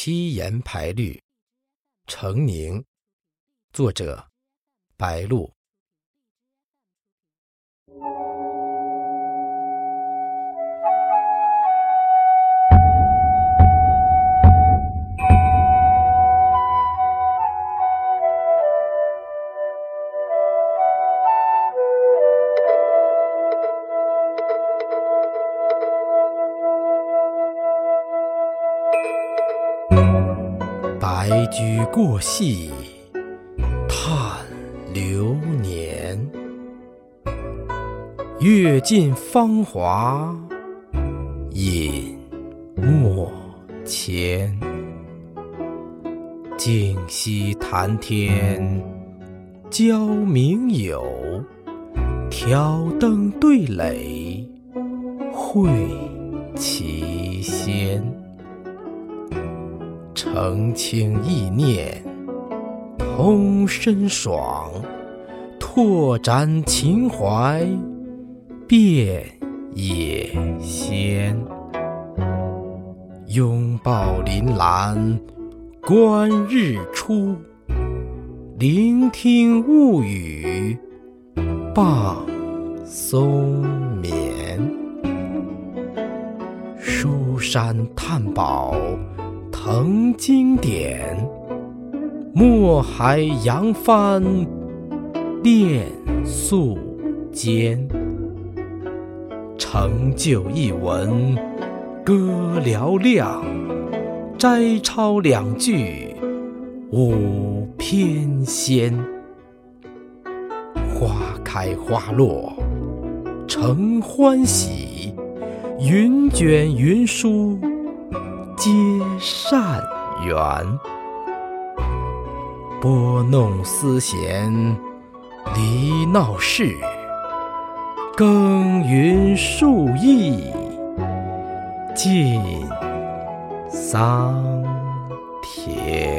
七言排律，成宁。作者：白露。白驹过隙，叹流年。阅尽芳华，隐没前。静息谈天，交名友。挑灯对垒，会奇仙。澄清意念，通身爽；拓展情怀，遍野仙。拥抱林兰，观日出；聆听雾语，傍松眠。书山探宝。成经典，墨海扬帆，练素笺。成就一文，歌嘹亮；摘抄两句，舞翩跹。花开花落，成欢喜；云卷云舒。皆善缘，拨弄丝弦离闹市，耕耘数亿尽桑田。